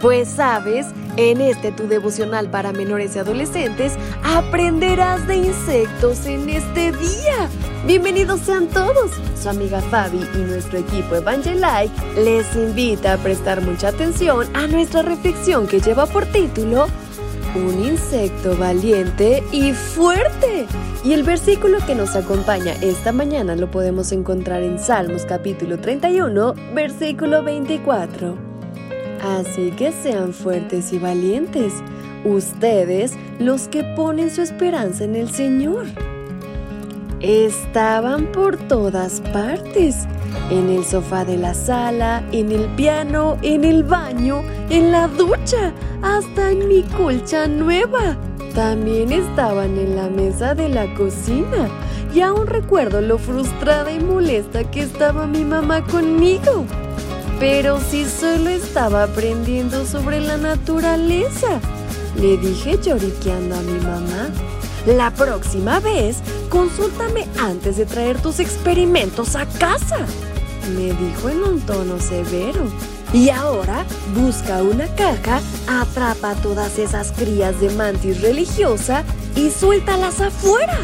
Pues sabes, en este tu devocional para menores y adolescentes aprenderás de insectos en este día. Bienvenidos sean todos. Su amiga Fabi y nuestro equipo Evangelike les invita a prestar mucha atención a nuestra reflexión que lleva por título Un insecto valiente y fuerte. Y el versículo que nos acompaña esta mañana lo podemos encontrar en Salmos capítulo 31, versículo 24. Así que sean fuertes y valientes, ustedes los que ponen su esperanza en el Señor. Estaban por todas partes, en el sofá de la sala, en el piano, en el baño, en la ducha, hasta en mi colcha nueva. También estaban en la mesa de la cocina y aún recuerdo lo frustrada y molesta que estaba mi mamá conmigo. Pero si solo estaba aprendiendo sobre la naturaleza, le dije lloriqueando a mi mamá. La próxima vez, consúltame antes de traer tus experimentos a casa, me dijo en un tono severo. Y ahora busca una caja, atrapa todas esas crías de mantis religiosa y suéltalas afuera.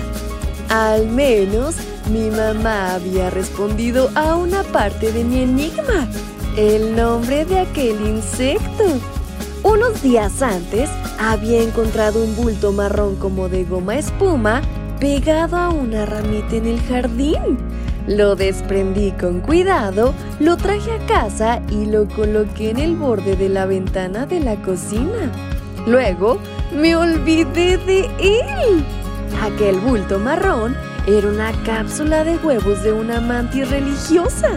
Al menos mi mamá había respondido a una parte de mi enigma el nombre de aquel insecto. Unos días antes había encontrado un bulto marrón como de goma espuma pegado a una ramita en el jardín. Lo desprendí con cuidado, lo traje a casa y lo coloqué en el borde de la ventana de la cocina. Luego me olvidé de él. Aquel bulto marrón era una cápsula de huevos de una mantis religiosa.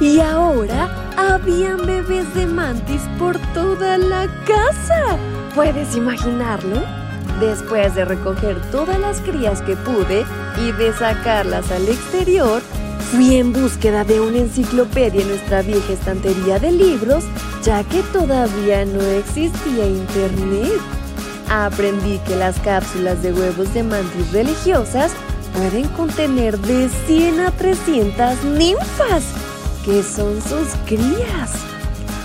Y ahora habían bebés de mantis por toda la casa. ¿Puedes imaginarlo? Después de recoger todas las crías que pude y de sacarlas al exterior, fui en búsqueda de una enciclopedia en nuestra vieja estantería de libros, ya que todavía no existía internet. Aprendí que las cápsulas de huevos de mantis religiosas pueden contener de 100 a 300 ninfas que son sus crías.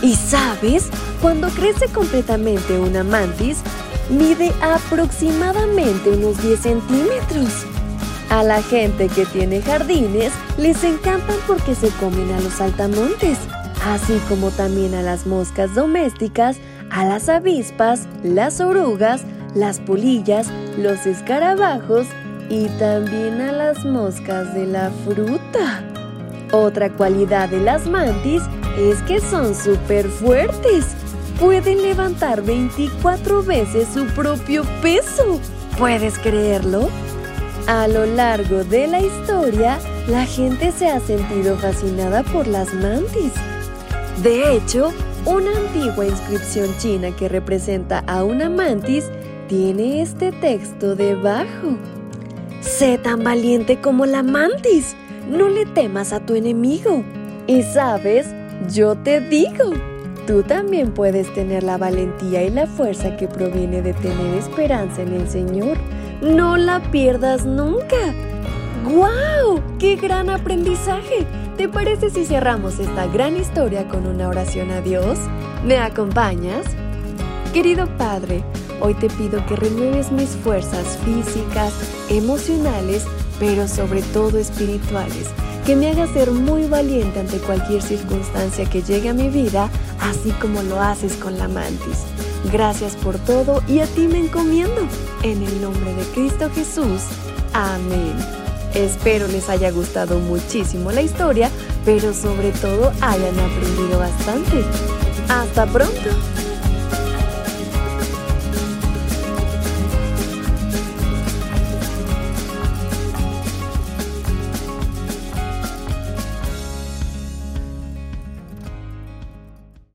Y sabes, cuando crece completamente una mantis, mide aproximadamente unos 10 centímetros. A la gente que tiene jardines les encantan porque se comen a los saltamontes, así como también a las moscas domésticas, a las avispas, las orugas, las polillas, los escarabajos y también a las moscas de la fruta. Otra cualidad de las mantis es que son súper fuertes. Pueden levantar 24 veces su propio peso. ¿Puedes creerlo? A lo largo de la historia, la gente se ha sentido fascinada por las mantis. De hecho, una antigua inscripción china que representa a una mantis tiene este texto debajo. Sé tan valiente como la mantis no le temas a tu enemigo. Y sabes, yo te digo, tú también puedes tener la valentía y la fuerza que proviene de tener esperanza en el Señor. No la pierdas nunca. ¡Guau! ¡Qué gran aprendizaje! ¿Te parece si cerramos esta gran historia con una oración a Dios? ¿Me acompañas? Querido Padre, hoy te pido que renueves mis fuerzas físicas, emocionales, pero sobre todo espirituales, que me haga ser muy valiente ante cualquier circunstancia que llegue a mi vida, así como lo haces con la mantis. Gracias por todo y a ti me encomiendo. En el nombre de Cristo Jesús. Amén. Espero les haya gustado muchísimo la historia, pero sobre todo hayan aprendido bastante. Hasta pronto.